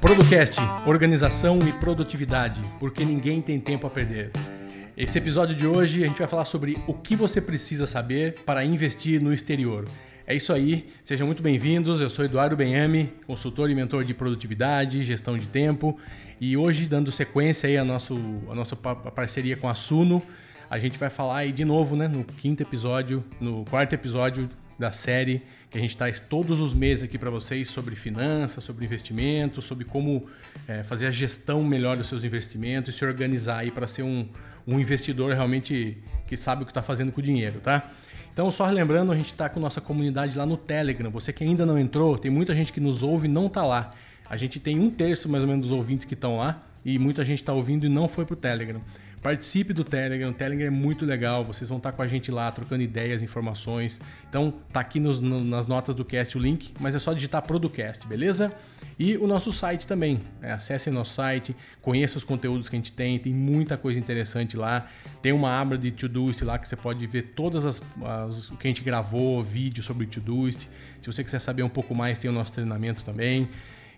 Producast, organização e produtividade, porque ninguém tem tempo a perder. Esse episódio de hoje a gente vai falar sobre o que você precisa saber para investir no exterior. É isso aí, sejam muito bem-vindos. Eu sou Eduardo Benhame, consultor e mentor de produtividade, gestão de tempo, e hoje dando sequência aí a, nosso, a nossa parceria com a Suno, a gente vai falar aí de novo, né, no quinto episódio, no quarto episódio da série que a gente traz todos os meses aqui para vocês sobre finanças, sobre investimentos, sobre como é, fazer a gestão melhor dos seus investimentos e se organizar aí para ser um, um investidor realmente que sabe o que está fazendo com o dinheiro, tá? Então, só lembrando, a gente está com nossa comunidade lá no Telegram. Você que ainda não entrou, tem muita gente que nos ouve e não está lá. A gente tem um terço mais ou menos dos ouvintes que estão lá e muita gente está ouvindo e não foi para o Telegram. Participe do Telegram, o Telegram é muito legal, vocês vão estar com a gente lá trocando ideias, informações. Então tá aqui nos, no, nas notas do cast o link, mas é só digitar Producast, beleza? E o nosso site também, né? acesse o nosso site, conheça os conteúdos que a gente tem, tem muita coisa interessante lá. Tem uma aba de Todoist lá que você pode ver todas as, as o que a gente gravou, vídeo sobre Todoist. Se você quiser saber um pouco mais, tem o nosso treinamento também.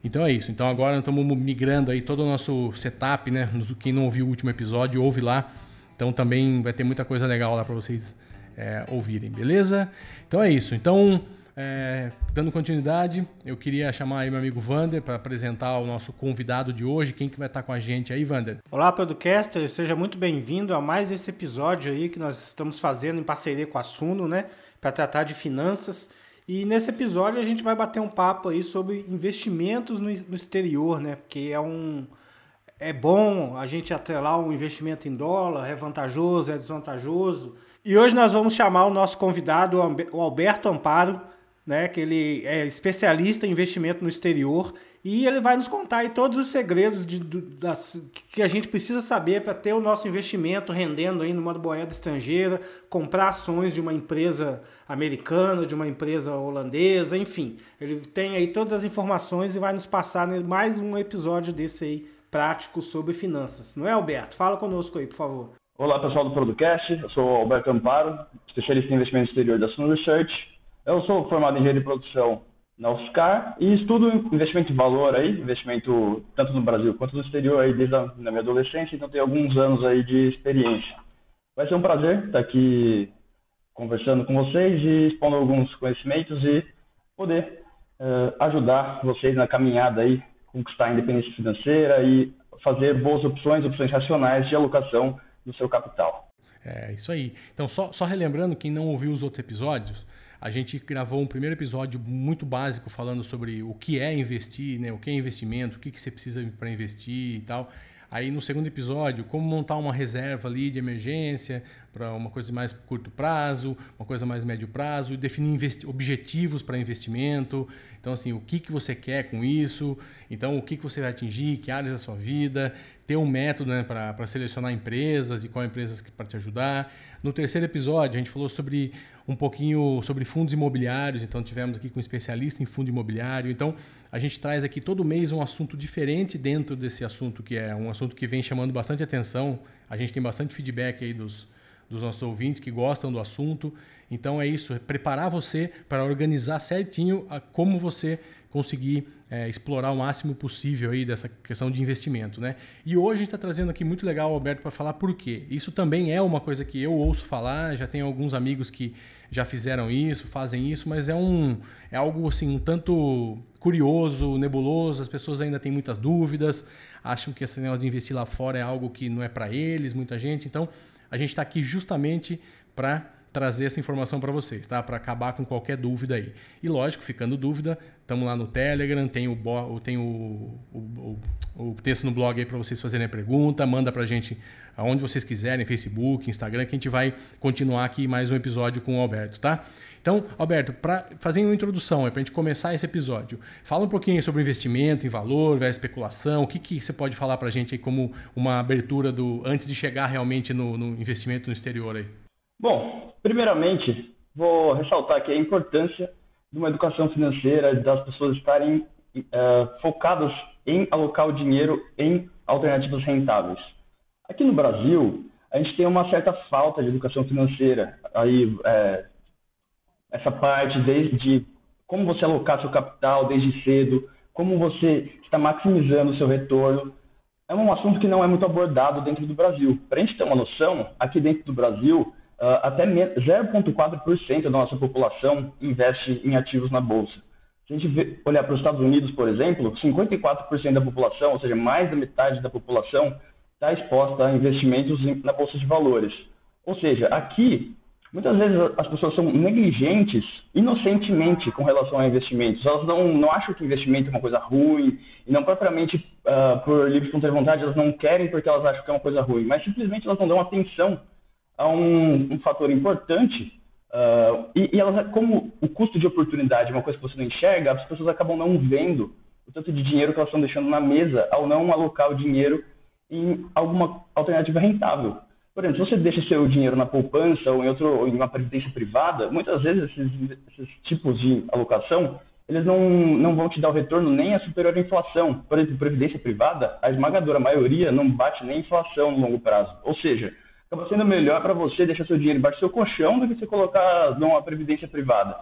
Então é isso. Então agora estamos migrando aí todo o nosso setup, né? Quem não ouviu o último episódio, ouve lá. Então também vai ter muita coisa legal lá para vocês é, ouvirem, beleza? Então é isso. Então, é, dando continuidade, eu queria chamar aí meu amigo Vander para apresentar o nosso convidado de hoje. Quem que vai estar com a gente aí, Vander? Olá, Podcaster. Seja muito bem-vindo a mais esse episódio aí que nós estamos fazendo em parceria com a Suno, né? Para tratar de finanças. E nesse episódio a gente vai bater um papo aí sobre investimentos no, no exterior, né? Porque é um é bom a gente atrelar um investimento em dólar, é vantajoso, é desvantajoso. E hoje nós vamos chamar o nosso convidado, o Alberto Amparo, né, que ele é especialista em investimento no exterior e ele vai nos contar aí todos os segredos de, das, que a gente precisa saber para ter o nosso investimento rendendo aí numa moeda estrangeira, comprar ações de uma empresa americana, de uma empresa holandesa, enfim. Ele tem aí todas as informações e vai nos passar mais um episódio desse aí prático sobre finanças. Não é, Alberto? Fala conosco aí, por favor. Olá, pessoal do Producast. Eu sou Alberto Amparo, especialista em investimento exterior da Sun Research. Eu sou formado em engenharia de produção na UFSCar e estudo investimento de valor aí, investimento tanto no Brasil quanto no exterior aí desde a minha adolescência, então tenho alguns anos aí de experiência. Vai ser um prazer estar aqui conversando com vocês e expondo alguns conhecimentos e poder uh, ajudar vocês na caminhada aí, conquistar a independência financeira e fazer boas opções, opções racionais de alocação do seu capital. É isso aí. Então, só, só relembrando, quem não ouviu os outros episódios, a gente gravou um primeiro episódio muito básico falando sobre o que é investir, né? o que é investimento, o que, que você precisa para investir e tal. Aí no segundo episódio, como montar uma reserva ali de emergência para uma coisa mais curto prazo, uma coisa mais médio prazo, definir objetivos para investimento. Então, assim, o que, que você quer com isso? Então, o que, que você vai atingir? Que áreas da sua vida? Ter um método né, para selecionar empresas e qual empresas para te ajudar. No terceiro episódio, a gente falou sobre um pouquinho sobre fundos imobiliários, então tivemos aqui com um especialista em fundo imobiliário. Então, a gente traz aqui todo mês um assunto diferente dentro desse assunto, que é um assunto que vem chamando bastante atenção. A gente tem bastante feedback aí dos, dos nossos ouvintes que gostam do assunto. Então é isso, é preparar você para organizar certinho como você conseguir é, explorar o máximo possível aí dessa questão de investimento, né? E hoje a gente está trazendo aqui muito legal o Alberto para falar por quê. Isso também é uma coisa que eu ouço falar, já tenho alguns amigos que já fizeram isso, fazem isso, mas é um é algo assim um tanto curioso, nebuloso, as pessoas ainda têm muitas dúvidas, acham que esse negócio de investir lá fora é algo que não é para eles, muita gente. Então, a gente está aqui justamente para trazer essa informação para vocês, tá? Para acabar com qualquer dúvida aí. E lógico, ficando dúvida, estamos lá no Telegram, tem o, tem o, o, o texto no blog aí para vocês fazerem a pergunta, manda para a gente aonde vocês quiserem, Facebook, Instagram, que a gente vai continuar aqui mais um episódio com o Alberto, tá? Então, Alberto, para fazer uma introdução, para a gente começar esse episódio, fala um pouquinho sobre investimento em valor, especulação, o que, que você pode falar para a gente aí como uma abertura do antes de chegar realmente no, no investimento no exterior aí? Bom, primeiramente, vou ressaltar aqui a importância de uma educação financeira, das pessoas estarem uh, focados em alocar o dinheiro em alternativas rentáveis. Aqui no Brasil, a gente tem uma certa falta de educação financeira. Aí, é, essa parte desde como você alocar seu capital desde cedo, como você está maximizando o seu retorno, é um assunto que não é muito abordado dentro do Brasil. Para a gente ter uma noção, aqui dentro do Brasil, uh, até 0,4% da nossa população investe em ativos na bolsa. Se a gente vê, olhar para os Estados Unidos, por exemplo, 54% da população, ou seja, mais da metade da população, está exposta a investimentos na bolsa de valores. Ou seja, aqui, muitas vezes as pessoas são negligentes, inocentemente, com relação a investimentos. Elas não, não acham que investimento é uma coisa ruim, e não propriamente uh, por livre vontade, elas não querem porque elas acham que é uma coisa ruim, mas simplesmente elas não dão atenção a um, um fator importante Uh, e, e, elas, como o custo de oportunidade é uma coisa que você não enxerga, as pessoas acabam não vendo o tanto de dinheiro que elas estão deixando na mesa ao não alocar o dinheiro em alguma alternativa rentável. Por exemplo, se você deixa seu dinheiro na poupança ou em, outro, ou em uma previdência privada, muitas vezes esses, esses tipos de alocação eles não, não vão te dar o retorno nem a superior inflação. Por exemplo, previdência privada, a esmagadora maioria não bate nem inflação no longo prazo. Ou seja, acaba sendo melhor para você deixar seu dinheiro embaixo do seu colchão do que você colocar numa previdência privada.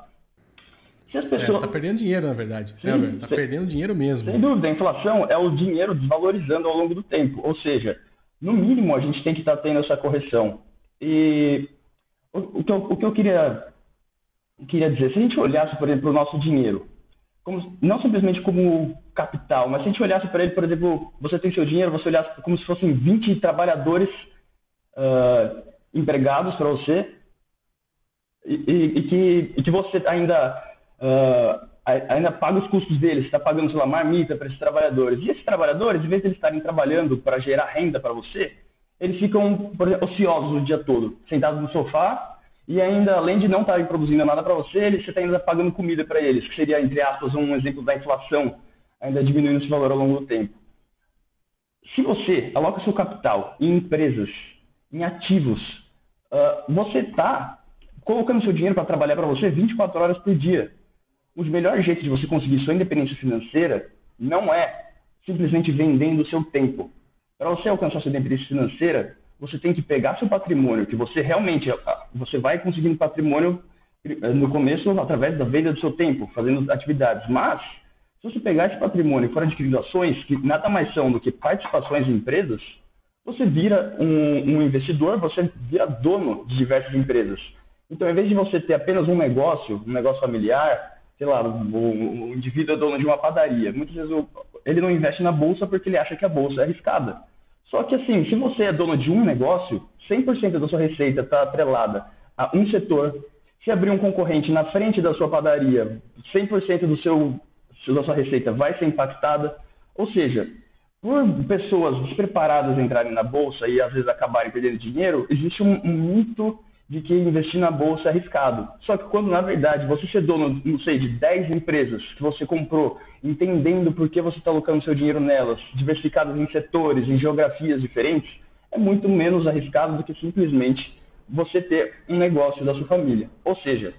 Se as pessoas... É, tá perdendo dinheiro, na verdade. Sim, né, tá sem... perdendo dinheiro mesmo. Sem dúvida, a inflação é o dinheiro desvalorizando ao longo do tempo. Ou seja, no mínimo a gente tem que estar tá tendo essa correção. E o, o, que, eu, o que eu queria, queria dizer, se a gente olhasse, por exemplo, o nosso dinheiro, como, não simplesmente como capital, mas se a gente olhasse para ele, por exemplo, você tem seu dinheiro, você olhasse como se fossem 20 trabalhadores uh, empregados para você e, e, e, que, e, que, você ainda, uh, ainda paga os custos deles, está pagando, sei lá, marmita para esses trabalhadores. E esses trabalhadores, em vez de eles estarem trabalhando para gerar renda para você, eles ficam exemplo, ociosos o dia todo, sentados no sofá e ainda, além de não estarem produzindo nada para você, você está ainda pagando comida para eles, que seria, entre aspas, um exemplo da inflação, ainda diminuindo esse valor ao longo do tempo. Se você aloca seu capital em empresas em ativos. Uh, você está colocando seu dinheiro para trabalhar para você 24 horas por dia. Os melhores jeitos de você conseguir sua independência financeira não é simplesmente vendendo o seu tempo. Para você alcançar sua independência financeira, você tem que pegar seu patrimônio, que você realmente ah, você vai conseguindo patrimônio eh, no começo através da venda do seu tempo, fazendo atividades. Mas se você pegar esse patrimônio e for adquirindo ações, que nada mais são do que participações em empresas, você vira um, um, investidor, você vira dono de diversas empresas. Então, em vez de você ter apenas um negócio, um negócio familiar, sei lá, o, o indivíduo é dono de uma padaria. Muitas vezes ele não investe na bolsa porque ele acha que a bolsa é arriscada. Só que, assim, se você é dono de um negócio, 100% da sua receita está atrelada a um setor. Se abrir um concorrente na frente da sua padaria, 100% do seu, da sua receita vai ser impactada. Ou seja, por pessoas despreparadas entrarem na bolsa e às vezes acabarem perdendo dinheiro, existe um, um, mito de que investir na bolsa é arriscado. Só que quando na verdade você ser dono, não sei, de 10 empresas que você comprou, entendendo por que você está colocando seu dinheiro nelas, diversificadas em setores, em geografias diferentes, é muito menos arriscado do que simplesmente você ter um negócio da sua família. Ou seja,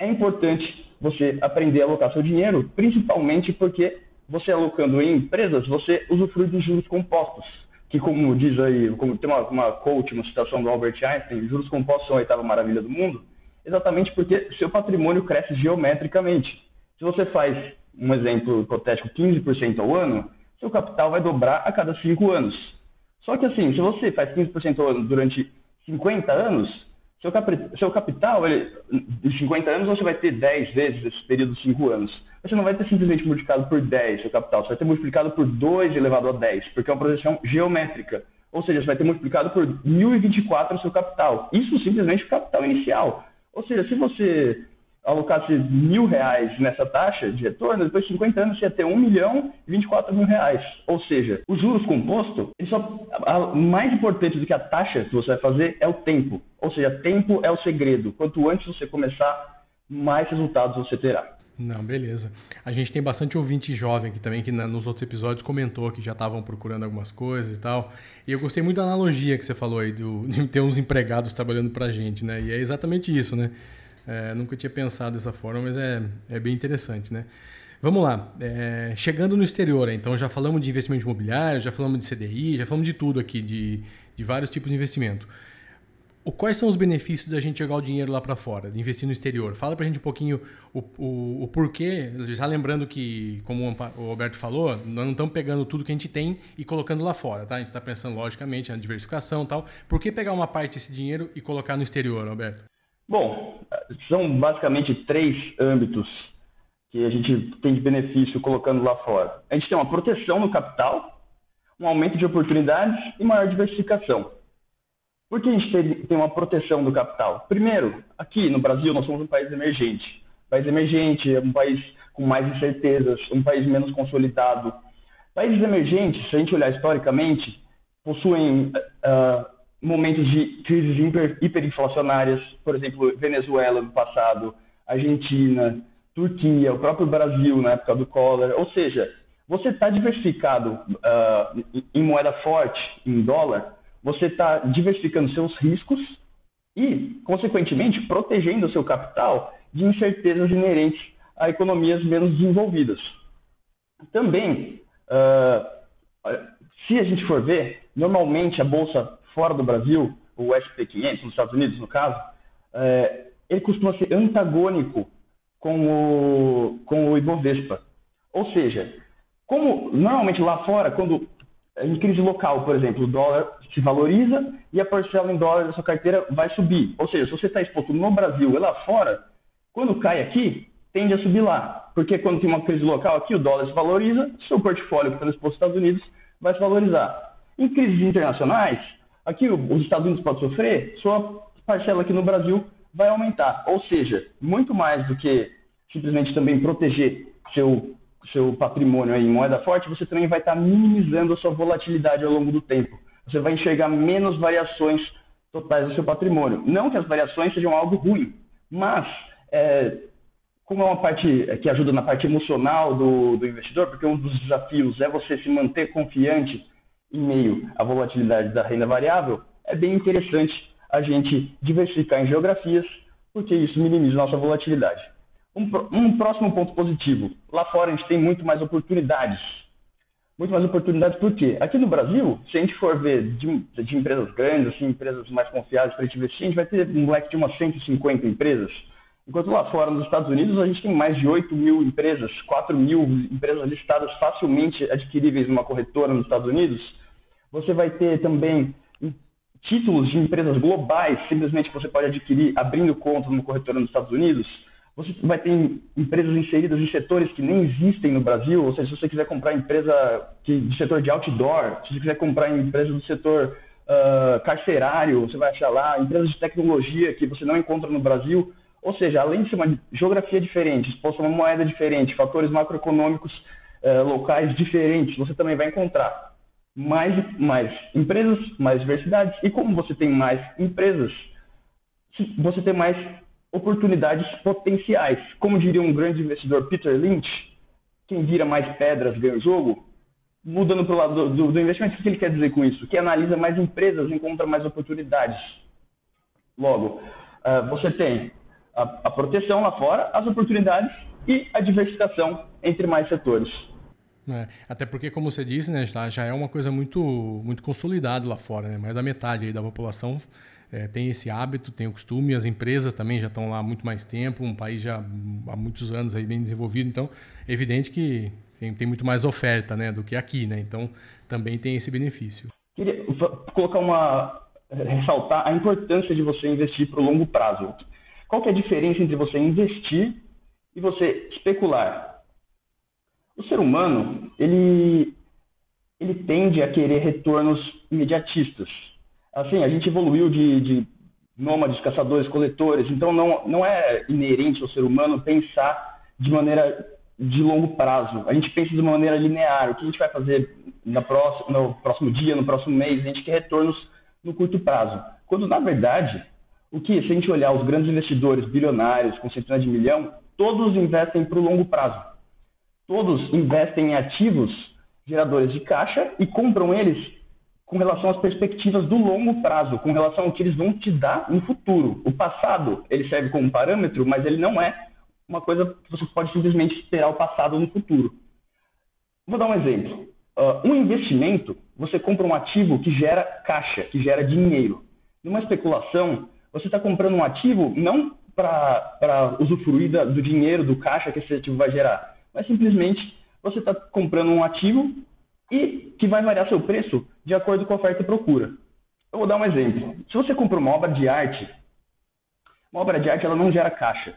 é importante você aprender a alocar seu dinheiro, principalmente porque você alocando em empresas, você usufrui dos juros compostos, que como diz aí, como tem uma, uma coach, uma citação do Albert Einstein, juros compostos são a oitava maravilha do mundo, exatamente porque seu patrimônio cresce geometricamente. Se você faz, um exemplo hipotético, 15% ao ano, seu capital vai dobrar a cada 5 anos. Só que assim, se você faz 15% ao ano durante 50 anos, seu, cap seu capital, ele, de 50 anos, você vai ter 10 vezes esse período de 5 anos você não vai ter simplesmente multiplicado por 10 seu capital, você vai ter multiplicado por 2 elevado a 10, porque é uma projeção geométrica. Ou seja, você vai ter multiplicado por 1024 o seu capital. Isso simplesmente o capital inicial. Ou seja, se você alocasse mil reais nessa taxa de retorno, depois de 50 anos você ia ter 1 milhão e 24 mil reais. Ou seja, os juros compostos, só, a, mais importante do que a taxa que você vai fazer é o tempo. Ou seja, tempo é o segredo. Quanto antes você começar, mais resultados você terá. Não, beleza. A gente tem bastante ouvinte jovem aqui também, que nos outros episódios comentou que já estavam procurando algumas coisas e tal. E eu gostei muito da analogia que você falou aí, do, de ter uns empregados trabalhando pra gente, né? E é exatamente isso, né? É, nunca tinha pensado dessa forma, mas é, é bem interessante, né? Vamos lá. É, chegando no exterior, então já falamos de investimento imobiliário, já falamos de CDI, já falamos de tudo aqui, de, de vários tipos de investimento. Quais são os benefícios da gente jogar o dinheiro lá para fora, de investir no exterior? Fala para a gente um pouquinho o, o, o, porquê, já lembrando que, como o Alberto falou, nós não estamos pegando tudo que a gente tem e colocando lá fora, tá? A gente está pensando, logicamente, na diversificação e tal. Por que pegar uma parte desse dinheiro e colocar no exterior, Alberto? Bom, são basicamente três âmbitos que a gente tem de benefício colocando lá fora. A gente tem uma proteção no capital, um aumento de oportunidades e maior diversificação. Por que a gente tem uma proteção do capital? Primeiro, aqui no Brasil nós somos um país emergente. país emergente é um país com mais incertezas, um país menos consolidado. Países emergentes, se a gente olhar historicamente, possuem uh, momentos de crises hiper, hiperinflacionárias, por exemplo, Venezuela no passado, Argentina, Turquia, o próprio Brasil na época do Collor. Ou seja, você está diversificado uh, em moeda forte, em dólar, você está diversificando seus riscos e, consequentemente, protegendo o seu capital de incertezas inerentes a economias menos desenvolvidas. Também, uh, se a gente for ver, normalmente a bolsa fora do Brasil, o SP 500 nos Estados Unidos, no caso, uh, ele costuma ser antagônico com o, com o Ibovespa. Ou seja, como normalmente lá fora, quando em crise local, por exemplo, o dólar se valoriza e a parcela em dólar da sua carteira vai subir. Ou seja, se você está exposto no Brasil e lá fora, quando cai aqui, tende a subir lá. Porque quando tem uma crise local aqui, o dólar se valoriza, seu portfólio que está exposto nos Estados Unidos vai se valorizar. Em crises internacionais, aqui os Estados Unidos podem sofrer, sua parcela aqui no Brasil vai aumentar. Ou seja, muito mais do que simplesmente também proteger seu, seu patrimônio em moeda forte, você também vai estar minimizando a sua volatilidade ao longo do tempo. Você vai enxergar menos variações totais do seu patrimônio. Não que as variações sejam algo ruim, mas é, como é uma parte que ajuda na parte emocional do, do investidor, porque um dos desafios é você se manter confiante em meio à volatilidade da renda variável, é bem interessante a gente diversificar em geografias, porque isso minimiza nossa volatilidade. Um, um, próximo ponto positivo. Lá fora a gente tem muito mais oportunidades. Muito mais oportunidades por quê? Aqui no Brasil, se a gente for ver de, de empresas grandes, assim, empresas mais confiáveis para a gente investir, a gente vai ter um leque de umas 150 empresas. Enquanto lá fora, nos Estados Unidos, a gente tem mais de 8 mil empresas, 4 mil empresas listadas facilmente adquiríveis numa corretora nos Estados Unidos. Você vai ter também títulos de empresas globais, simplesmente você pode adquirir abrindo conta numa corretora nos Estados Unidos. Você vai ter empresas inseridas em setores que nem existem no Brasil, ou seja, se você quiser comprar empresa que, de setor de outdoor, se você quiser comprar empresa do setor uh, carcerário, você vai achar lá, empresas de tecnologia que você não encontra no Brasil. Ou seja, além de ser uma geografia diferente, exposta a uma moeda diferente, fatores macroeconômicos uh, locais diferentes, você também vai encontrar mais, mais empresas, mais diversidades. E como você tem mais empresas, você tem mais oportunidades potenciais. Como diria um grande investidor, Peter Lynch, quem vira mais pedras ganha o jogo. Mudando para o lado do, do, investimento, o que ele quer dizer com isso? Que analisa mais empresas, encontra mais oportunidades. Logo, uh, você tem a, a proteção lá fora, as oportunidades e a diversificação entre mais setores. É, até porque, como você disse, né, já, já é uma coisa muito, muito consolidada lá fora, né? mais da metade da população é, tem esse hábito, tem o costume, as empresas também já estão lá há muito mais tempo, um país já há muitos anos aí bem desenvolvido, então é evidente que tem, tem muito mais oferta né, do que aqui, né? então também tem esse benefício. Queria colocar uma. ressaltar a importância de você investir para o longo prazo. Qual que é a diferença entre você investir e você especular? O ser humano, ele, ele tende a querer retornos imediatistas assim, a gente evoluiu de, de nômades, caçadores, coletores, então não, não é inerente ao ser humano pensar de maneira de longo prazo. A gente pensa de maneira linear. O que a gente vai fazer na próxima, no próximo dia, no próximo mês? A gente quer retornos no curto prazo. Quando, na verdade, o que, se a gente olhar os grandes investidores bilionários com centenas de milhão, todos investem para o longo prazo. Todos investem em ativos geradores de caixa e compram eles com relação às perspectivas do longo prazo, com relação ao que eles vão te dar no futuro. O passado, ele serve como parâmetro, mas ele não é uma coisa que você pode simplesmente esperar o passado no futuro. Vou dar um exemplo. Uh, um investimento, você compra um ativo que gera caixa, que gera dinheiro. Numa especulação, você está comprando um ativo não para usufruir da, do dinheiro, do caixa que esse ativo vai gerar, mas simplesmente você está comprando um ativo e que vai variar seu preço de acordo com a oferta e procura. Eu vou dar um exemplo. Se você compra uma obra de arte, uma obra de arte ela não gera caixa.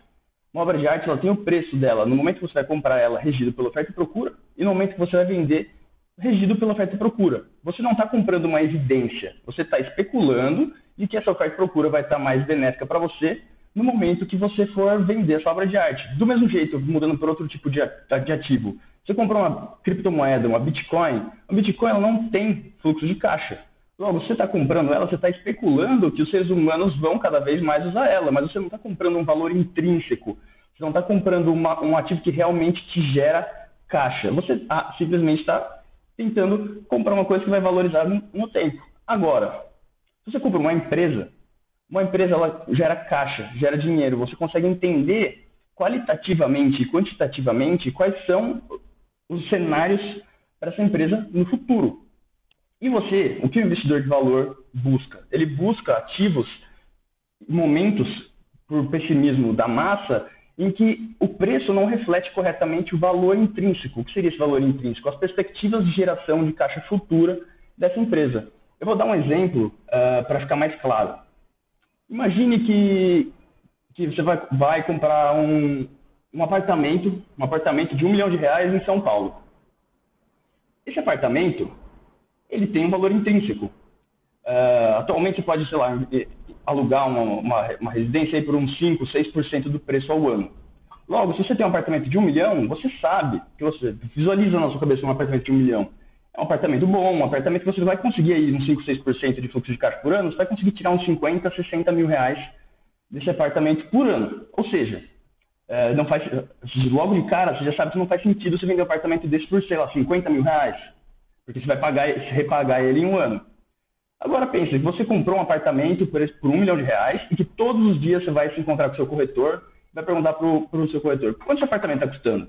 Uma obra de arte ela tem o preço dela no momento que você vai comprar ela regido pela oferta e procura e no momento que você vai vender regido pela oferta e procura. Você não está comprando uma evidência, você está especulando de que essa oferta e procura vai estar mais benéfica para você no momento que você for vender a sua obra de arte. Do mesmo jeito, mudando para outro tipo de ativo, você comprou uma criptomoeda, uma Bitcoin, a Bitcoin ela não tem fluxo de caixa. Logo, você está comprando ela, você está especulando que os seres humanos vão cada vez mais usar ela, mas você não está comprando um valor intrínseco. Você não está comprando uma, um ativo que realmente te gera caixa. Você ah, simplesmente está tentando comprar uma coisa que vai valorizar no, no tempo. Agora, se você compra uma empresa, uma empresa ela gera caixa, gera dinheiro. Você consegue entender qualitativamente e quantitativamente quais são os cenários para essa empresa no futuro. E você, o que o investidor de valor busca? Ele busca ativos, momentos, por pessimismo da massa, em que o preço não reflete corretamente o valor intrínseco. O que seria esse valor intrínseco? As perspectivas de geração de caixa futura dessa empresa. Eu vou dar um exemplo uh, para ficar mais claro. Imagine que, que você vai, vai comprar um, um apartamento, um apartamento de um milhão de reais em São Paulo. Esse apartamento, ele tem um valor intrínseco. Uh, atualmente você pode, sei lá, alugar uma, uma, uma residência por uns 5, 6% do preço ao ano. Logo, se você tem um apartamento de um milhão, você sabe que você visualiza na sua cabeça um apartamento de um milhão. É um apartamento bom, um apartamento que você vai conseguir aí uns 5, 6% de fluxo de caixa por ano, você vai conseguir tirar uns 50, 60 mil reais desse apartamento por ano. Ou seja, é, não faz, logo de cara, você já sabe que não faz sentido você vender um apartamento desse por, sei lá, 50 mil reais. Porque você vai pagar, repagar ele em um ano. Agora pense, você comprou um apartamento por, por um milhão de reais e que todos os dias você vai se encontrar com o seu corretor vai perguntar para o seu corretor, quanto esse apartamento está custando?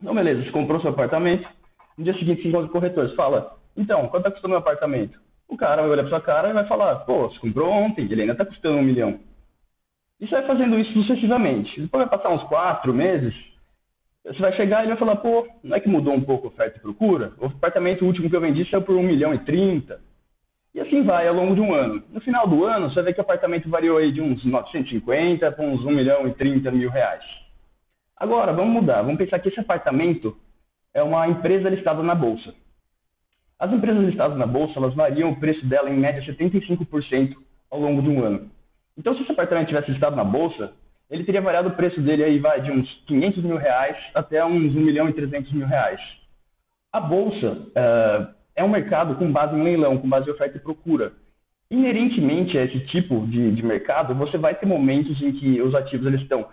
Então, beleza, você comprou seu apartamento, no dia seguinte você encontra o corretor, você fala, então, quanto está custando meu apartamento? O cara vai olhar para sua cara e vai falar, pô, você comprou ontem, ele ainda está custando um milhão. E você vai fazendo isso sucessivamente. Depois vai passar uns quatro meses, você vai chegar e vai falar, pô, não é que mudou um pouco a oferta e procura? O apartamento último que eu vendi saiu por um milhão e trinta. E assim vai ao longo de um ano. No final do ano, você vai ver que o apartamento variou aí de uns 950 para uns 1 milhão e 30 mil reais. Agora, vamos mudar. Vamos pensar que esse apartamento é uma empresa listada na Bolsa. As empresas listadas na Bolsa, elas variam o preço dela em média 75% ao longo de um ano. Então, se esse apartamento tivesse listado na Bolsa, ele teria variado o preço dele aí, vai, de uns 500 mil reais até uns 1 milhão e 300 mil reais. A Bolsa uh, é um mercado com base em leilão, com base em oferta e procura. Inerentemente a esse tipo de, de mercado, você vai ter momentos em que os ativos eles estão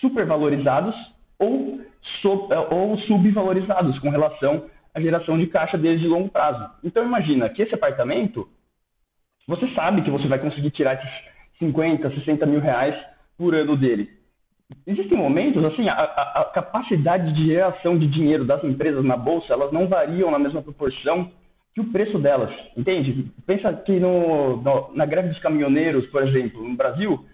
supervalorizados ou, sub, ou subvalorizados com relação à geração de caixa desde longo prazo. Então imagina que esse apartamento, você sabe que você vai conseguir tirar esses 50, 60 mil reais por ano dele. Existem momentos, assim, a, a, capacidade de geração de dinheiro das empresas na bolsa, elas não variam na mesma proporção que o preço delas, entende? Pensa que no, no, na greve dos caminhoneiros, por exemplo, no Brasil,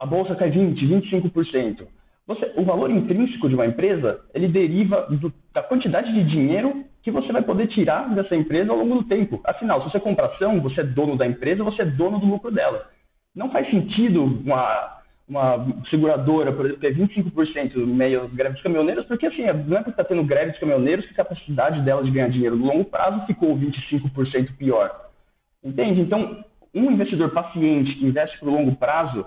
a bolsa cai 20, 25%. Você, o valor intrínseco de uma empresa, ele deriva do, da quantidade de dinheiro que você vai poder tirar dessa empresa ao longo do tempo. Afinal, se você compra ação, você é dono da empresa, você é dono do lucro dela. Não faz sentido uma uma seguradora, por exemplo, é 25% no meio das greves dos caminhoneiros, porque assim, não é porque está tendo greve dos caminhoneiros que a capacidade dela de ganhar dinheiro no longo prazo ficou 25% pior. Entende? Então, um investidor paciente que investe para o longo prazo,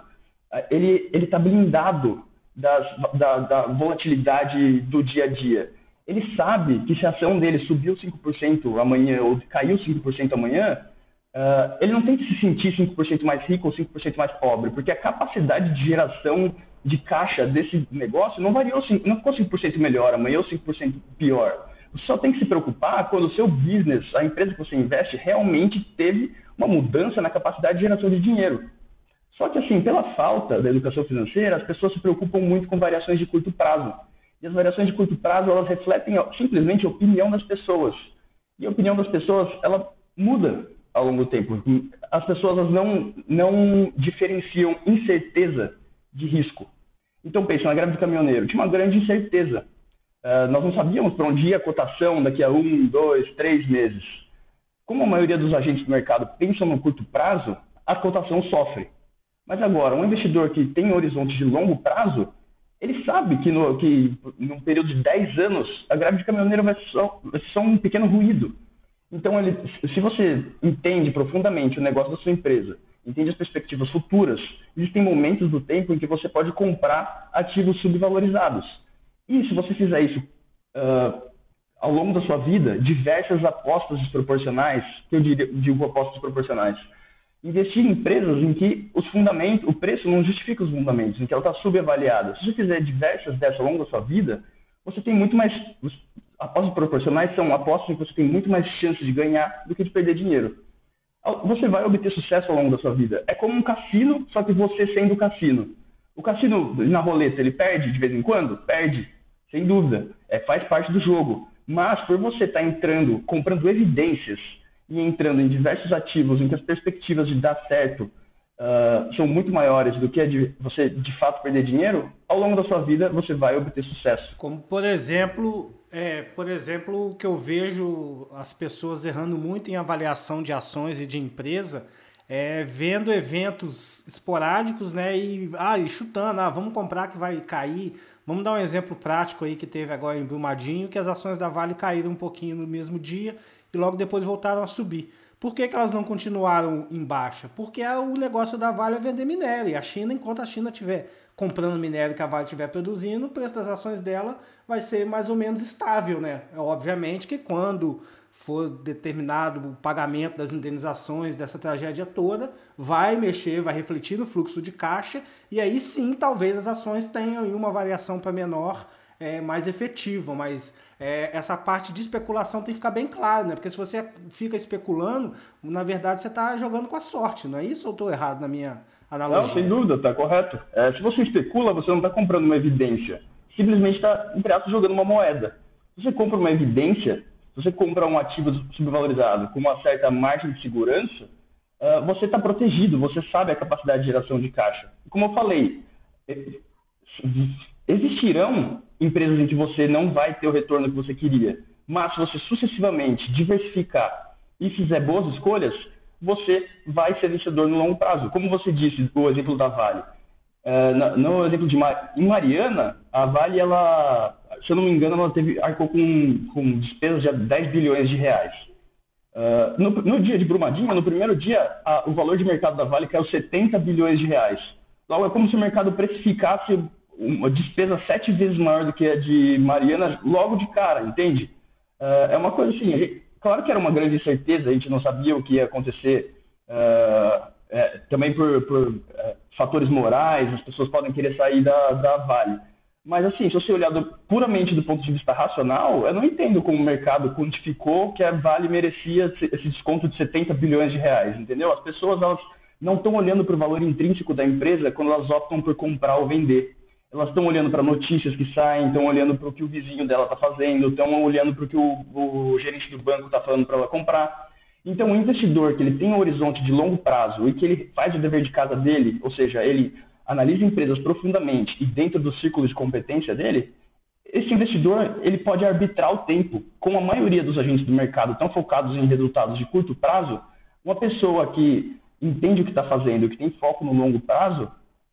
eh, ele está blindado das, da, da volatilidade do dia a dia. Ele sabe que se a ação dele subiu 5% amanhã ou caiu 5% amanhã, Uh, ele não tem que se sentir 5% mais rico ou 5% mais pobre, porque a capacidade de geração de caixa desse negócio não variou, não ficou 5% melhor amanhã ou 5% pior. Você só tem que se preocupar quando o seu business, a empresa que você investe, realmente teve uma mudança na capacidade de geração de dinheiro. Só que, assim, pela falta da educação financeira, as pessoas se preocupam muito com variações de curto prazo. E as variações de curto prazo, elas refletem simplesmente a opinião das pessoas. E a opinião das pessoas, ela muda ao longo do tempo. As pessoas não, não diferenciam incerteza de risco. Então, pense na greve do caminhoneiro. Tinha uma grande incerteza. Uh, nós não sabíamos para onde ia a cotação daqui a um, dois, três meses. Como a maioria dos agentes do mercado pensam no curto prazo, a cotação sofre. Mas agora, um investidor que tem horizonte de longo prazo, ele sabe que, no, que num período de 10 anos, a greve de caminhoneiro vai ser só, vai ser só um pequeno ruído. Então, ele, se você entende profundamente o negócio da sua empresa, entende as perspectivas futuras, existem momentos do tempo em que você pode comprar ativos subvalorizados. E se você fizer isso uh, ao longo da sua vida, diversas apostas desproporcionais, que eu digo apostas desproporcionais, investir em empresas em que os fundamentos, o preço não justifica os fundamentos, em que ela está subavaliada. Se você fizer diversas dessas ao longo da sua vida, você tem muito mais. Apostas proporcionais são apostas em que você tem muito mais chance de ganhar do que de perder dinheiro. Você vai obter sucesso ao longo da sua vida. É como um cassino, só que você sendo o cassino. O cassino na roleta, ele perde de vez em quando? Perde, sem dúvida. É, faz parte do jogo. Mas por você estar tá entrando, comprando evidências e entrando em diversos ativos em que as perspectivas de dar certo uh, são muito maiores do que de você de fato perder dinheiro, ao longo da sua vida você vai obter sucesso. Como por exemplo, é, por exemplo, que eu vejo as pessoas errando muito em avaliação de ações e de empresa, é, vendo eventos esporádicos, né, e, ah, e chutando, ah, vamos comprar que vai cair. Vamos dar um exemplo prático aí que teve agora em Brumadinho, que as ações da Vale caíram um pouquinho no mesmo dia e logo depois voltaram a subir. Por que, que elas não continuaram em baixa? Porque é o negócio da Vale é vender minério. E a China, enquanto a China estiver comprando minério que a Vale estiver produzindo, o preço das ações dela vai ser mais ou menos estável, né? É obviamente que quando for determinado o pagamento das indenizações dessa tragédia toda, vai mexer, vai refletir no fluxo de caixa, e aí sim talvez as ações tenham uma variação para menor é, mais efetiva, mas é, essa parte de especulação tem que ficar bem clara, né? Porque se você fica especulando, na verdade você está jogando com a sorte, não é isso ou estou errado na minha analogia? Não, sem dúvida, está correto. É, se você especula, você não está comprando uma evidência. Simplesmente está, entre aspas, jogando uma moeda. Se você compra uma evidência, se você compra um ativo subvalorizado com uma certa margem de segurança, uh, você está protegido, você sabe a capacidade de geração de caixa. Como eu falei, existirão empresas em que você não vai ter o retorno que você queria. Mas se você sucessivamente diversificar e fizer boas escolhas, você vai ser vencedor no longo prazo. Como você disse, o exemplo da Vale. Uh, no exemplo de Mar... em Mariana, a Vale, ela, se eu não me engano, ela teve, arcou com, com despesas de 10 bilhões de reais. Uh, no, no, dia de Brumadinho, no primeiro dia, a, o valor de mercado da Vale caiu 70 bilhões de reais. Logo, é como se o mercado precificasse uma despesa sete vezes maior do que a de Mariana logo de cara, entende? Uh, é uma coisa assim, claro que era uma grande incerteza, a gente não sabia o que ia acontecer, uh, é, também por, por uh, fatores morais, as pessoas podem querer sair da, da Vale. Mas assim, se você olhar do, puramente do ponto de vista racional, eu não entendo como o mercado quantificou que a Vale merecia esse desconto de 70 bilhões de reais, entendeu? As pessoas elas não estão olhando para o valor intrínseco da empresa quando elas optam por comprar ou vender elas estão olhando para notícias que saem, estão olhando para o que o vizinho dela está fazendo, estão olhando para o que o, gerente do banco está falando para ela comprar. Então, o investidor que ele tem um horizonte de longo prazo e que ele faz o dever de casa dele, ou seja, ele analisa empresas profundamente e dentro do círculo de competência dele, esse investidor ele pode arbitrar o tempo. Com a maioria dos agentes do mercado tão focados em resultados de curto prazo, uma pessoa que entende o que está fazendo, que tem foco no longo prazo,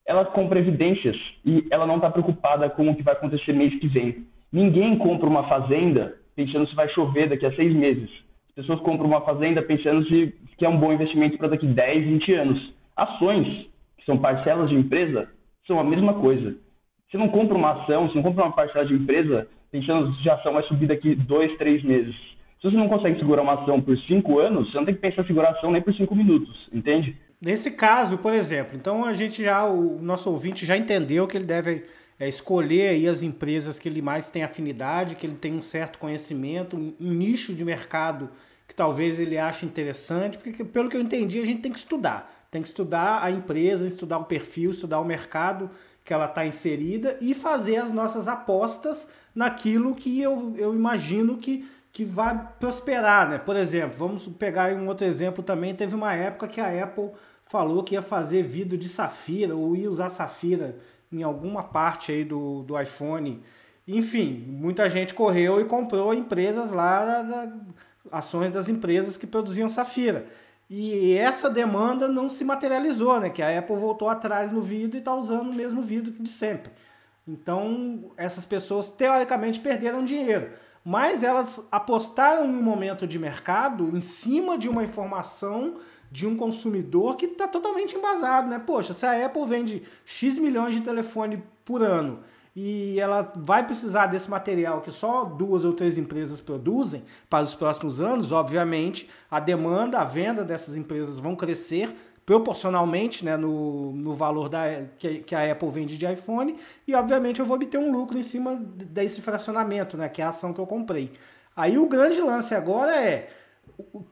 ela compra evidências e ela não está preocupada com o que vai acontecer mês que vem. Ninguém compra uma fazenda pensando se vai chover daqui a seis meses. As pessoas compram uma fazenda pensando se que é um bom investimento para daqui 10, 20 anos. Ações, que são parcelas de empresa, são a mesma coisa. Você não compra uma ação, você não compra uma parcela de empresa pensando se a ação vai subir daqui dois, três meses. Se você não consegue segurar uma ação por cinco anos, você não tem que pensar em segurar a ação nem por cinco minutos, entende? Nesse caso, por exemplo, então a gente já, o nosso ouvinte já entendeu que ele deve é, escolher aí as empresas que ele mais tem afinidade, que ele tem um certo conhecimento, um, um nicho de mercado que talvez ele ache interessante, porque pelo que eu entendi, a gente tem que estudar. Tem que estudar a empresa, estudar o perfil, estudar o mercado que ela está inserida e fazer as nossas apostas naquilo que eu, eu imagino que, que vai prosperar, né? Por exemplo, vamos pegar um outro exemplo também. Teve uma época que a Apple falou que ia fazer vidro de safira ou ia usar safira em alguma parte aí do, do iPhone. Enfim, muita gente correu e comprou empresas lá, da, ações das empresas que produziam safira. E essa demanda não se materializou, né? Que a Apple voltou atrás no vidro e está usando o mesmo vidro que de sempre. Então, essas pessoas teoricamente perderam dinheiro. Mas elas apostaram em um momento de mercado em cima de uma informação de um consumidor que está totalmente embasado, né? Poxa, se a Apple vende X milhões de telefone por ano e ela vai precisar desse material que só duas ou três empresas produzem para os próximos anos, obviamente a demanda, a venda dessas empresas vão crescer proporcionalmente né, no, no valor da, que, que a Apple vende de iPhone e obviamente eu vou obter um lucro em cima desse fracionamento, né, que é a ação que eu comprei. Aí o grande lance agora é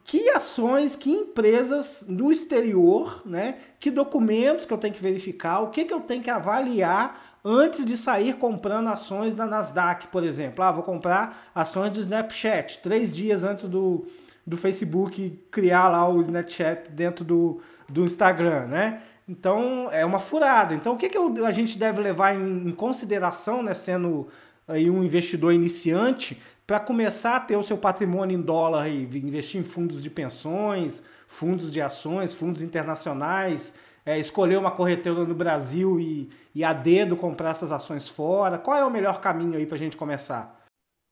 que ações, que empresas no exterior, né, que documentos que eu tenho que verificar, o que, que eu tenho que avaliar antes de sair comprando ações da Nasdaq, por exemplo. Ah, vou comprar ações do Snapchat três dias antes do, do Facebook criar lá o Snapchat dentro do, do Instagram, né? Então é uma furada. Então o que, que a gente deve levar em, consideração, né, sendo aí um investidor iniciante, para começar a ter o seu patrimônio em dólar e investir em fundos de pensões, fundos de ações, fundos internacionais, é, escolher uma corretora no Brasil e, e a dedo comprar essas ações fora? Qual é o melhor caminho aí para a gente começar?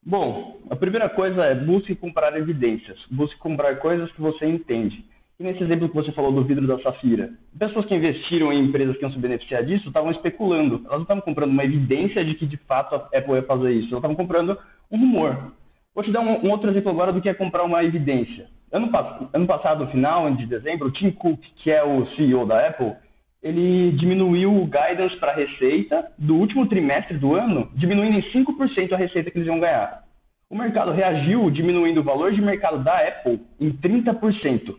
Bom, a primeira coisa é busque comprar evidências, busque comprar coisas que você entende. E nesse exemplo que você falou do vidro da Safira, pessoas que investiram em empresas que iam se beneficiar disso estavam especulando. Elas não estavam comprando uma evidência de que de fato a Apple ia fazer isso, elas estavam comprando um rumor. Vou te dar um, um outro exemplo agora do que é comprar uma evidência. Ano, ano passado, no final de dezembro, o Tim Cook, que é o CEO da Apple, ele diminuiu o guidance para a receita do último trimestre do ano, diminuindo em 5% a receita que eles iam ganhar. O mercado reagiu diminuindo o valor de mercado da Apple em 30%.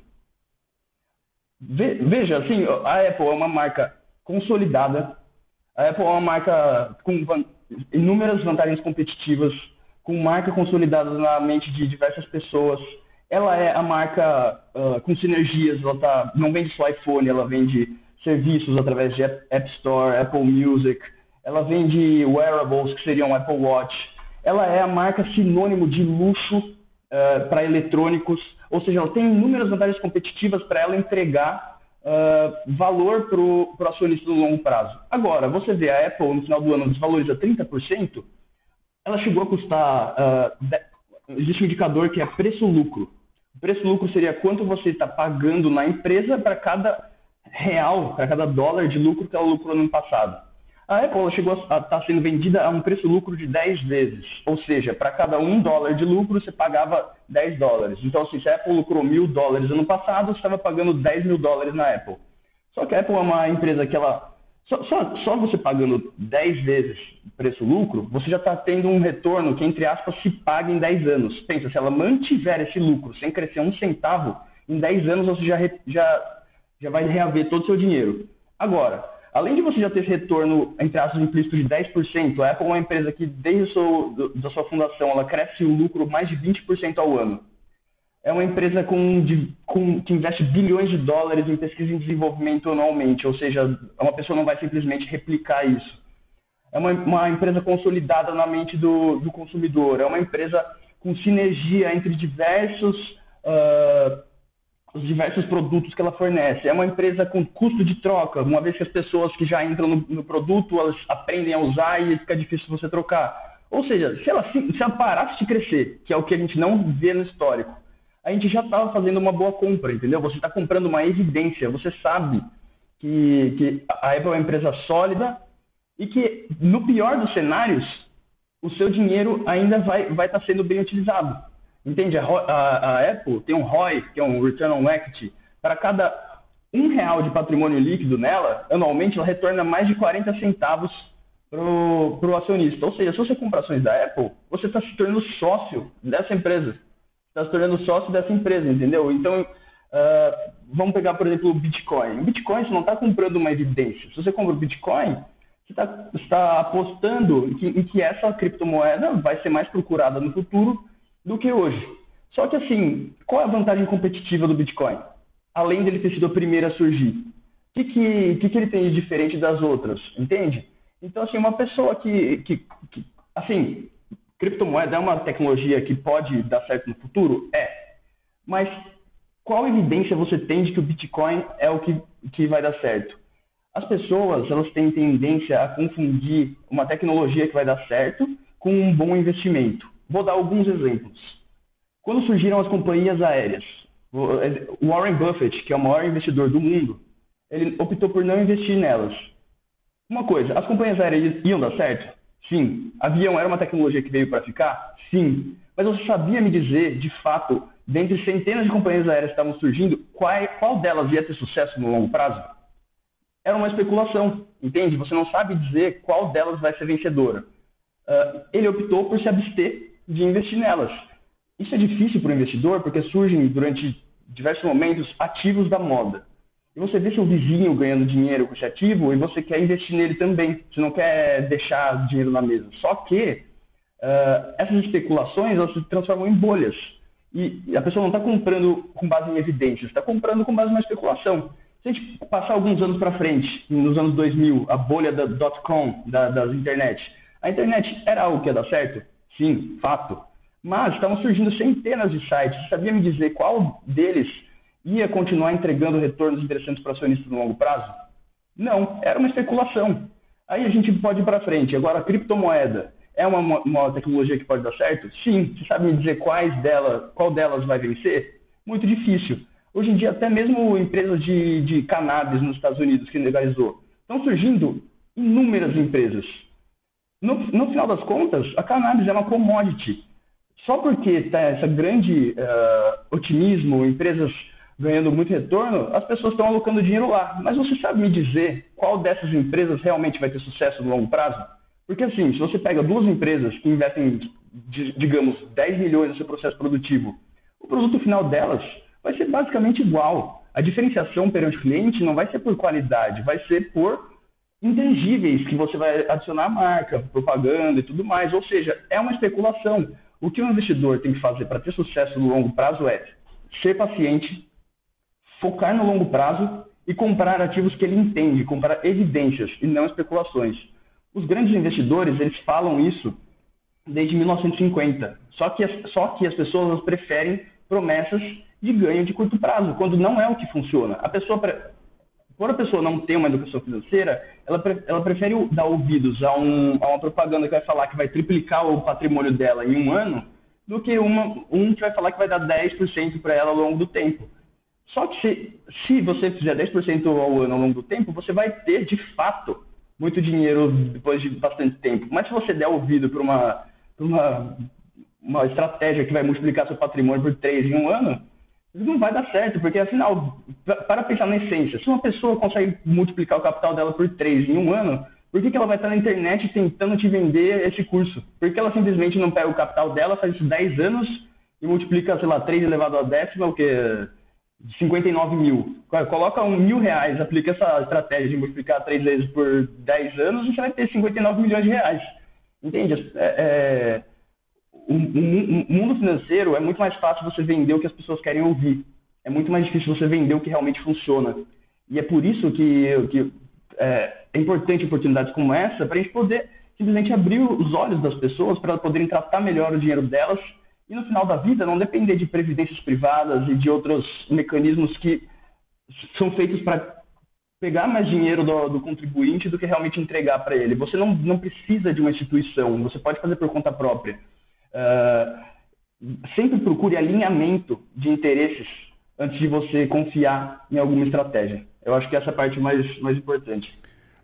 Veja, assim, a Apple é uma marca consolidada, a Apple é uma marca com inúmeras vantagens competitivas, com marca consolidada na mente de diversas pessoas, ela é a marca uh, com sinergias, ela tá, não vende só iPhone, ela vende serviços através de App Store, Apple Music, ela vende wearables, que seriam Apple Watch. Ela é a marca sinônimo de luxo uh, para eletrônicos, ou seja, ela tem inúmeras vantagens competitivas para ela entregar uh, valor para o acionista no longo prazo. Agora, você vê a Apple no final do ano desvaloriza 30%, ela chegou a custar existe um indicador que é preço-lucro. Preço-lucro seria quanto você está pagando na empresa para cada real, para cada dólar de lucro que ela lucrou no ano passado. A Apple chegou a estar tá sendo vendida a um preço-lucro de 10 vezes. Ou seja, para cada um dólar de lucro, você pagava 10 dólares. Então, assim, se a Apple lucrou mil dólares ano passado, você estava pagando 10 mil dólares na Apple. Só que a Apple é uma empresa que ela só, só, só você pagando 10 vezes preço-lucro, você já está tendo um retorno que, entre aspas, se paga em 10 anos. Pensa, se ela mantiver esse lucro sem crescer um centavo, em 10 anos você já, já, já vai reaver todo o seu dinheiro. Agora, além de você já ter retorno, entre aspas, implícito de 10%, a Apple é uma empresa que, desde a sua, da sua fundação, ela cresce o lucro mais de 20% ao ano é uma empresa com, de, com, que investe bilhões de dólares em pesquisa e desenvolvimento anualmente, ou seja, uma pessoa não vai simplesmente replicar isso. É uma, uma empresa consolidada na mente do, do, consumidor, é uma empresa com sinergia entre diversos, uh, os diversos produtos que ela fornece, é uma empresa com custo de troca, uma vez que as pessoas que já entram no, no produto, elas aprendem a usar e fica difícil você trocar. Ou seja, se ela, se ela parasse de crescer, que é o que a gente não vê no histórico, a gente já estava fazendo uma boa compra, entendeu? Você está comprando uma evidência, você sabe que, que a Apple é uma empresa sólida e que, no pior dos cenários, o seu dinheiro ainda vai estar vai tá sendo bem utilizado. Entende? A, a, a, Apple tem um ROI, que é um Return on Equity, para cada um real de patrimônio líquido nela, anualmente ela retorna mais de 40 centavos para o acionista. Ou seja, se você compra ações da Apple, você está se tornando sócio dessa empresa está se tornando sócio dessa empresa, entendeu? Então, uh, vamos pegar, por exemplo, o Bitcoin. O Bitcoin, você não está comprando uma evidência. Se você compra o Bitcoin, você está tá apostando em que, em que essa criptomoeda vai ser mais procurada no futuro do que hoje. Só que, assim, qual é a vantagem competitiva do Bitcoin? Além dele ter sido a primeira a surgir. O que, que, que, que ele tem de diferente das outras? Entende? Então, assim, uma pessoa que, que, que assim, criptomoeda é uma tecnologia que pode dar certo no futuro? É. Mas qual evidência você tem de que o Bitcoin é o que, que vai dar certo? As pessoas, elas têm tendência a confundir uma tecnologia que vai dar certo com um bom investimento. Vou dar alguns exemplos. Quando surgiram as companhias aéreas, o Warren Buffett, que é o maior investidor do mundo, ele optou por não investir nelas. Uma coisa, as companhias aéreas iam dar certo? Sim. Avião era uma tecnologia que veio para ficar? Sim. Mas você sabia me dizer, de fato, dentre centenas de companhias aéreas que estavam surgindo, qual, qual delas ia ter sucesso no longo prazo? Era uma especulação, entende? Você não sabe dizer qual delas vai ser vencedora. Uh, ele optou por se abster de investir nelas. Isso é difícil para o investidor porque surgem durante diversos momentos ativos da moda e você vê seu vizinho ganhando dinheiro com esse ativo e você quer investir nele também. Você não quer deixar dinheiro na mesa. Só que uh, essas especulações elas se transformam em bolhas. E, a pessoa não está comprando com base em evidências, está comprando com base na especulação. Se a gente passar alguns anos para frente, nos anos 2000, a bolha da dot-com, da, das internet, a internet era algo que ia dar certo? Sim, fato. Mas estavam surgindo centenas de sites. Você sabia me dizer qual deles ia continuar entregando retornos interessantes para acionistas no longo prazo? Não, era uma especulação. Aí a gente pode ir para frente. Agora, a criptomoeda é uma, uma, tecnologia que pode dar certo? Sim. Você sabe me dizer quais dela, qual delas vai vencer? Muito difícil. Hoje em dia, até mesmo empresas de, de cannabis nos Estados Unidos que legalizou, estão surgindo inúmeras empresas. No, no, final das contas, a cannabis é uma commodity. Só porque está esse grande uh, otimismo, empresas ganhando muito retorno, as pessoas estão alocando dinheiro lá. Mas você sabe me dizer qual dessas empresas realmente vai ter sucesso no longo prazo? Porque assim, se você pega duas empresas que investem, digamos, 10 milhões seu processo produtivo, o produto final delas vai ser basicamente igual. A diferenciação perante o cliente não vai ser por qualidade, vai ser por intangíveis que você vai adicionar marca, propaganda e tudo mais. Ou seja, é uma especulação. O que um investidor tem que fazer para ter sucesso no longo prazo é ser paciente, focar no longo prazo e comprar ativos que ele entende, comprar evidências e não especulações. Os grandes investidores, eles falam isso desde 1950. Só que só que as pessoas preferem promessas de ganho de curto prazo, quando não é o que funciona. A pessoa, por a pessoa não ter uma educação financeira, ela, ela prefere dar ouvidos a, um, a uma propaganda que vai falar que vai triplicar o patrimônio dela em um ano, do que uma, um que vai falar que vai dar 10% para ela ao longo do tempo. Só que se, se você fizer 10% ao ano ao longo do tempo, você vai ter, de fato, muito dinheiro depois de bastante tempo. Mas se você der ouvido para uma, uma, uma estratégia que vai multiplicar seu patrimônio por 3 em um ano, não vai dar certo, porque afinal, para pensar na essência, se uma pessoa consegue multiplicar o capital dela por 3 em um ano, por que, que ela vai estar na internet tentando te vender esse curso? Por que ela simplesmente não pega o capital dela, faz isso 10 anos e multiplica, sei lá, 3 elevado a décima, o que 59 mil. Coloca um mil reais, aplica essa estratégia de multiplicar três vezes por 10 anos, você vai ter 59 milhões de reais. Entende? É, é, o, o, mundo financeiro é muito mais fácil você vender o que as pessoas querem ouvir. É muito mais difícil você vender o que realmente funciona. E é por isso que, que é, é importante oportunidades como essa para a gente poder simplesmente abrir os olhos das pessoas para poderem tratar melhor o dinheiro delas e no final da vida não depender de previdências privadas e de outros mecanismos que são feitos para pegar mais dinheiro do, do, contribuinte do que realmente entregar para ele. Você não, não precisa de uma instituição, você pode fazer por conta própria. Uh, sempre procure alinhamento de interesses antes de você confiar em alguma estratégia. Eu acho que essa é a parte mais, mais importante.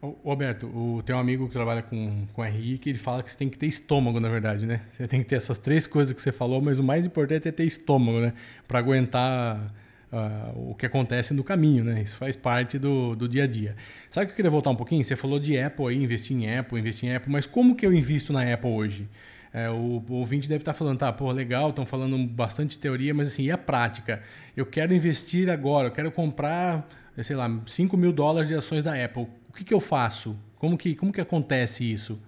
Roberto, o teu amigo que trabalha com, com RI, que ele fala que você tem que ter estômago, na verdade, né? Você tem que ter essas três coisas que você falou, mas o mais importante é ter estômago, né? Para aguentar uh, o que acontece no caminho, né? Isso faz parte do, do dia a dia. Sabe que eu queria voltar um pouquinho? Você falou de Apple aí, investir em Apple, investir em Apple, mas como que eu invisto na Apple hoje? É, o, o ouvinte deve estar falando, tá, pô, legal, estão falando bastante teoria, mas assim, e a prática? Eu quero investir agora, eu quero comprar, sei lá, 5 mil dólares de ações da Apple. O que, que eu faço? Como que, como que acontece isso?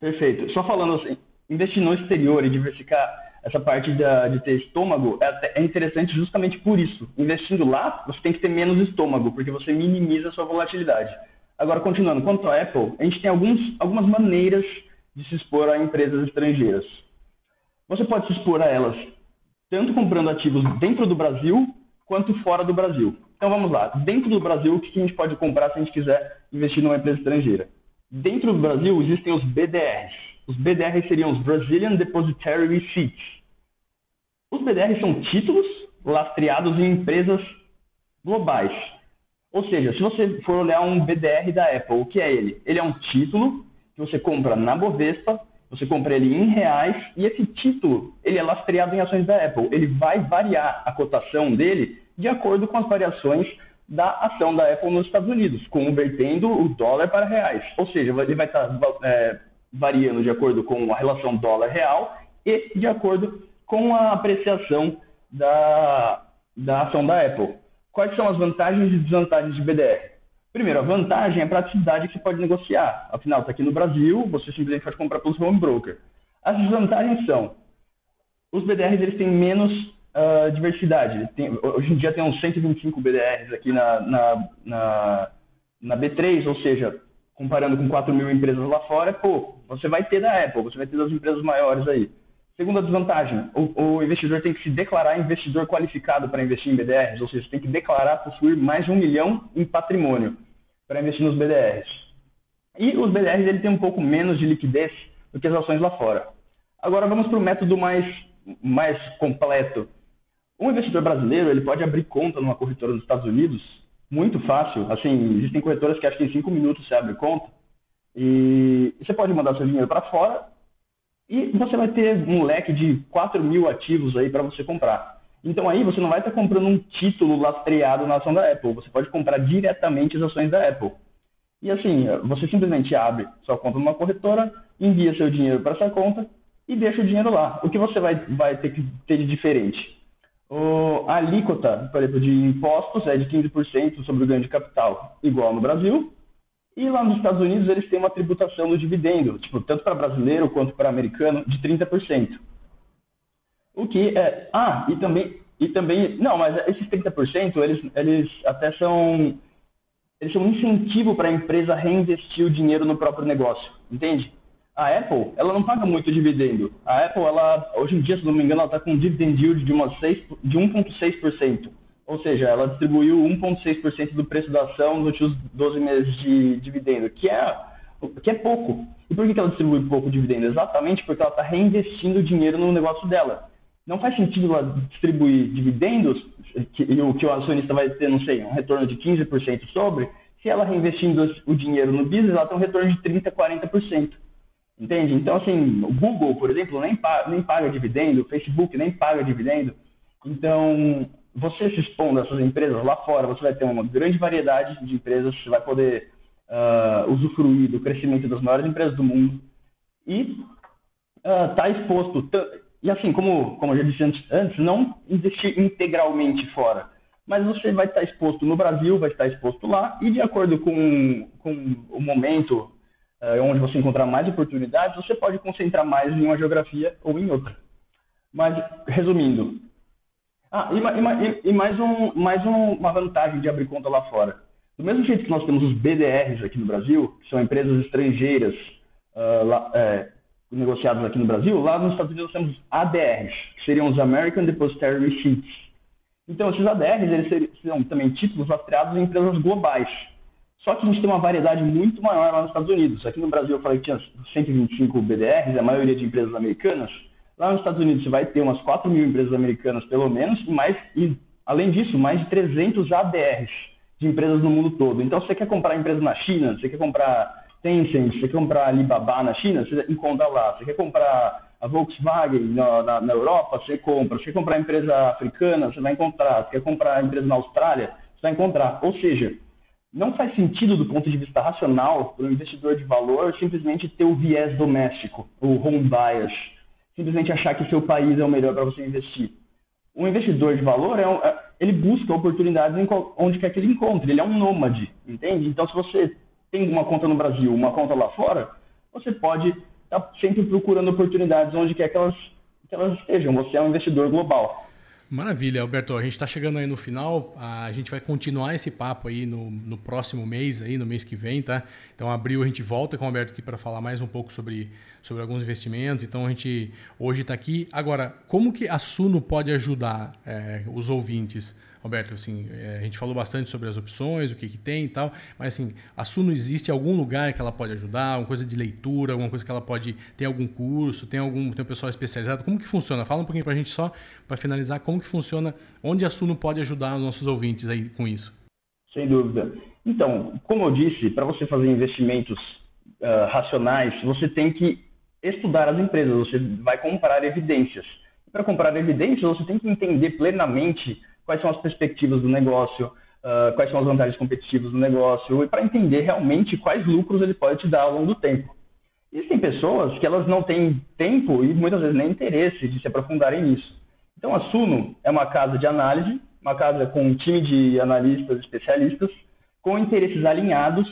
Perfeito. Só falando assim, investir no exterior e diversificar essa parte da, de ter estômago é, é, interessante justamente por isso. Investindo lá, você tem que ter menos estômago, porque você minimiza a sua volatilidade. Agora, continuando, quanto à Apple, a gente tem alguns, algumas maneiras de se expor a empresas estrangeiras. Você pode se expor a elas tanto comprando ativos dentro do Brasil quanto fora do Brasil. Então vamos lá, dentro do Brasil, o que a gente pode comprar se a gente quiser investir numa empresa estrangeira? Dentro do Brasil existem os BDRs. Os BDRs seriam os Brazilian Depositary Receipts. Os BDRs são títulos lastreados em empresas globais. Ou seja, se você for olhar um BDR da Apple, o que é ele? Ele é um título que você compra na Bovespa, você compra ele em reais e esse título ele é lastreado em ações da Apple. Ele vai variar a cotação dele de acordo com as variações da ação da Apple nos Estados Unidos, convertendo o dólar para reais. Ou seja, ele vai estar é, variando de acordo com a relação dólar-real e de acordo com a apreciação da, da ação da Apple. Quais são as vantagens e desvantagens de BDR? Primeiro, a vantagem é a praticidade que você pode negociar. Afinal, está aqui no Brasil, você simplesmente pode comprar pelos home broker. As desvantagens são, os BDRs eles têm menos uh, diversidade. Tem, hoje em dia tem uns 125 BDRs aqui na, na, na, na B3, ou seja, comparando com 4 mil empresas lá fora, pô, você vai ter da Apple, você vai ter das empresas maiores aí. Segunda desvantagem, o, o investidor tem que se declarar investidor qualificado para investir em BDRs, ou seja, tem que declarar possuir mais de um milhão em patrimônio para investir nos BDRs. E os BDRs ele tem um pouco menos de liquidez do que as ações lá fora. Agora vamos para o método mais, mais completo. Um investidor brasileiro ele pode abrir conta numa corretora nos Estados Unidos muito fácil. Assim, existem corretoras que acho que em cinco minutos você abre conta e você pode mandar seu dinheiro para fora e você vai ter um leque de 4 mil ativos aí para você comprar. Então aí você não vai estar comprando um título lastreado na ação da Apple, você pode comprar diretamente as ações da Apple. E assim, você simplesmente abre sua conta numa corretora, envia seu dinheiro para essa conta e deixa o dinheiro lá. O que você vai, vai ter que ter de diferente? O, a alíquota, por exemplo, de impostos é de 15% sobre o ganho de capital, igual no Brasil. E lá nos Estados Unidos eles têm uma tributação no dividendo, tipo, tanto para brasileiro quanto para americano, de 30%. O que é. Ah, e também. E também. Não, mas esses 30%, eles, eles até são. Eles são um incentivo para a empresa reinvestir o dinheiro no próprio negócio, entende? a Apple, ela não paga muito dividendo. A Apple, ela, hoje em dia, se não me engano, ela está com um dividend yield de, de 1,6%. Ou seja, ela distribuiu 1,6% do preço da ação nos últimos 12 meses de dividendo, que é, que é pouco. E por que ela distribui pouco dividendo? Exatamente porque ela está reinvestindo dinheiro no negócio dela. Não faz sentido ela distribuir dividendos, que, o que o acionista vai ter, não sei, um retorno de 15% sobre, se ela reinvestindo o dinheiro no business, ela tem um retorno de 30%, 40%. Entende? Então, assim, o Google, por exemplo, nem paga, nem paga dividendo, o Facebook nem paga dividendo. Então, você se expondo a essas empresas lá fora, você vai ter uma grande variedade de empresas, você vai poder uh, usufruir do crescimento das maiores empresas do mundo e estar uh, tá exposto. E assim, como, como eu já disse antes, antes, não investir integralmente fora, mas você vai estar exposto no Brasil, vai estar exposto lá, e de acordo com, com o momento, é, onde você encontrar mais oportunidades, você pode concentrar mais em uma geografia ou em outra. Mas, resumindo, ah, e, e, e mais, um, mais um, uma vantagem de abrir conta lá fora. Do mesmo jeito que nós temos os BDRs aqui no Brasil, que são empresas estrangeiras uh, lá, é, negociadas aqui no Brasil, lá nos Estados Unidos nós temos ADRs, que seriam os American Depositary Receipts. Então, esses ADRs eles seriam, também títulos lastreados em empresas globais. Só que a gente tem uma variedade muito maior lá nos Estados Unidos. Aqui no Brasil eu falei que tinha 125 BDRs, a maioria de empresas americanas. Lá nos Estados Unidos você vai ter umas 4 mil empresas americanas pelo menos, e, mais, e além disso, mais de 300 ADRs de empresas no mundo todo. Então, se você quer comprar empresa na China, você quer comprar Tencent, você quer comprar Alibaba na China, você encontra lá. Você quer comprar a Volkswagen na, na, na Europa, você compra. Você quer comprar empresa africana, você vai encontrar. Você quer comprar empresa na Austrália, você vai encontrar. Ou seja, não faz sentido do ponto de vista racional para o investidor de valor simplesmente ter o viés doméstico, o home bias, simplesmente achar que seu país é o melhor para você investir. O investidor de valor é, um, é ele busca oportunidades onde quer que ele encontre, ele é um nômade, entende? Então, se você tem uma conta no Brasil, uma conta lá fora, você pode estar tá sempre procurando oportunidades onde quer que elas, que elas estejam. Você é um investidor global. Maravilha, Alberto. A gente está chegando aí no final. A gente vai continuar esse papo aí no, no próximo mês, aí no mês que vem, tá? Então, abril a gente volta com o Alberto aqui para falar mais um pouco sobre, sobre alguns investimentos. Então, a gente hoje está aqui. Agora, como que a Suno pode ajudar é, os ouvintes? Roberto, assim, é, a gente falou bastante sobre as opções, o que, que tem e tal, mas assim, a Suno existe algum lugar que ela pode ajudar, alguma coisa de leitura, alguma coisa que ela pode ter algum curso, tem algum tem um pessoal especializado, como que funciona? Fala um pouquinho para a gente só para finalizar, como que funciona, onde a Suno pode ajudar os nossos ouvintes aí com isso? Sem dúvida. Então, como eu disse, para você fazer investimentos uh, racionais, você tem que estudar as empresas, você vai comprar evidências. Para comprar evidências, você tem que entender plenamente quais são as perspectivas do negócio, uh, quais são as vantagens competitivas do negócio, e para entender realmente quais lucros ele pode te dar ao longo do tempo. Existem pessoas que elas não têm tempo e muitas vezes nem interesse de se aprofundarem nisso. Então a Suno é uma casa de análise, uma casa com um time de analistas especialistas, com interesses alinhados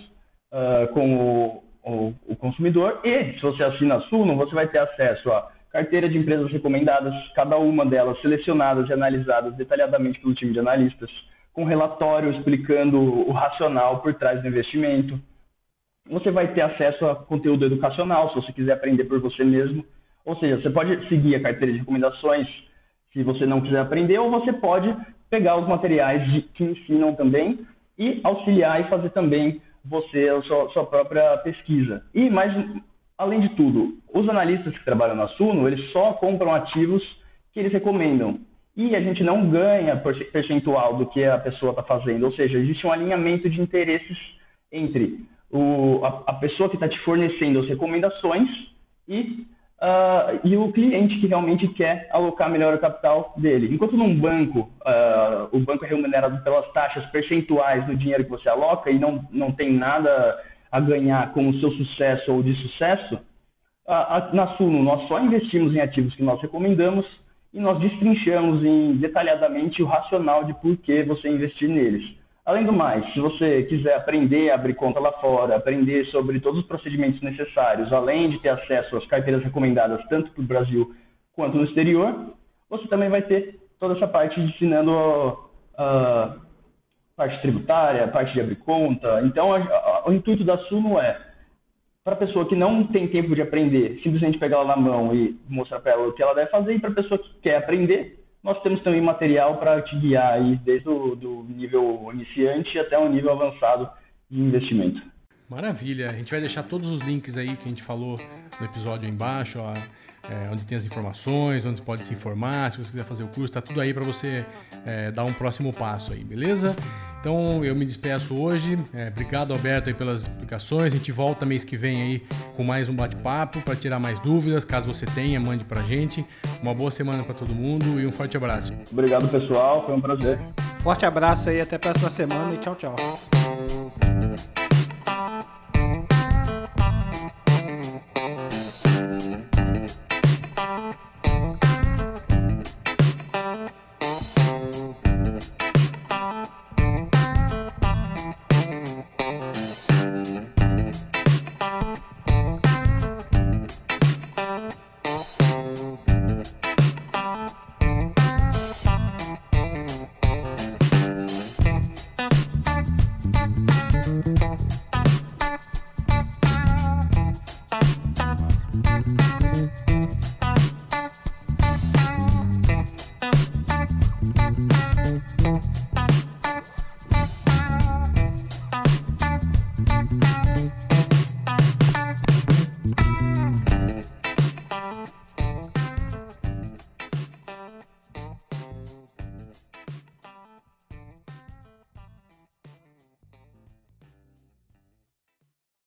uh, com o, o, o, consumidor e se você assina a Suno, você vai ter acesso a carteira de empresas recomendadas, cada uma delas selecionadas e analisadas detalhadamente pelo time de analistas, com relatório explicando o racional por trás do investimento. Você vai ter acesso a conteúdo educacional, se você quiser aprender por você mesmo. Ou seja, você pode seguir a carteira de recomendações se você não quiser aprender, ou você pode pegar os materiais que ensinam também e auxiliar e fazer também você a sua, sua própria pesquisa. E mais Além de tudo, os analistas que trabalham na Suno, eles só compram ativos que eles recomendam. E a gente não ganha percentual do que a pessoa está fazendo. Ou seja, existe um alinhamento de interesses entre o, a, a, pessoa que está te fornecendo as recomendações e, uh, e o cliente que realmente quer alocar melhor o capital dele. Enquanto num banco, uh, o banco é remunerado pelas taxas percentuais do dinheiro que você aloca e não, não tem nada a ganhar com o seu sucesso ou de sucesso, a, a, na Suno nós só investimos em ativos que nós recomendamos e nós destrinchamos em, detalhadamente o racional de por que você investir neles. Além do mais, se você quiser aprender a abrir conta lá fora, aprender sobre todos os procedimentos necessários, além de ter acesso às carteiras recomendadas tanto para o Brasil quanto no exterior, você também vai ter toda essa parte ensinando uh, parte tributária, parte de abrir conta. Então, a, a, o intuito da Suno é, para a pessoa que não tem tempo de aprender, simplesmente pegar ela na mão e mostrar para ela o que ela deve fazer, e para a pessoa que quer aprender, nós temos também material para te guiar aí desde o do nível iniciante até o nível avançado de investimento. Maravilha. A gente vai deixar todos os links aí que a gente falou no episódio aí embaixo, ó, é, onde tem as informações, onde pode se informar, se você quiser fazer o curso, tá tudo aí para você é, dar um próximo passo aí, beleza? Então eu me despeço hoje. É, obrigado, Alberto, aí, pelas explicações. A gente volta mês que vem aí com mais um bate-papo para tirar mais dúvidas. Caso você tenha, mande para gente. Uma boa semana para todo mundo e um forte abraço. Obrigado, pessoal. Foi um prazer. Forte abraço aí, até a próxima semana e tchau, tchau.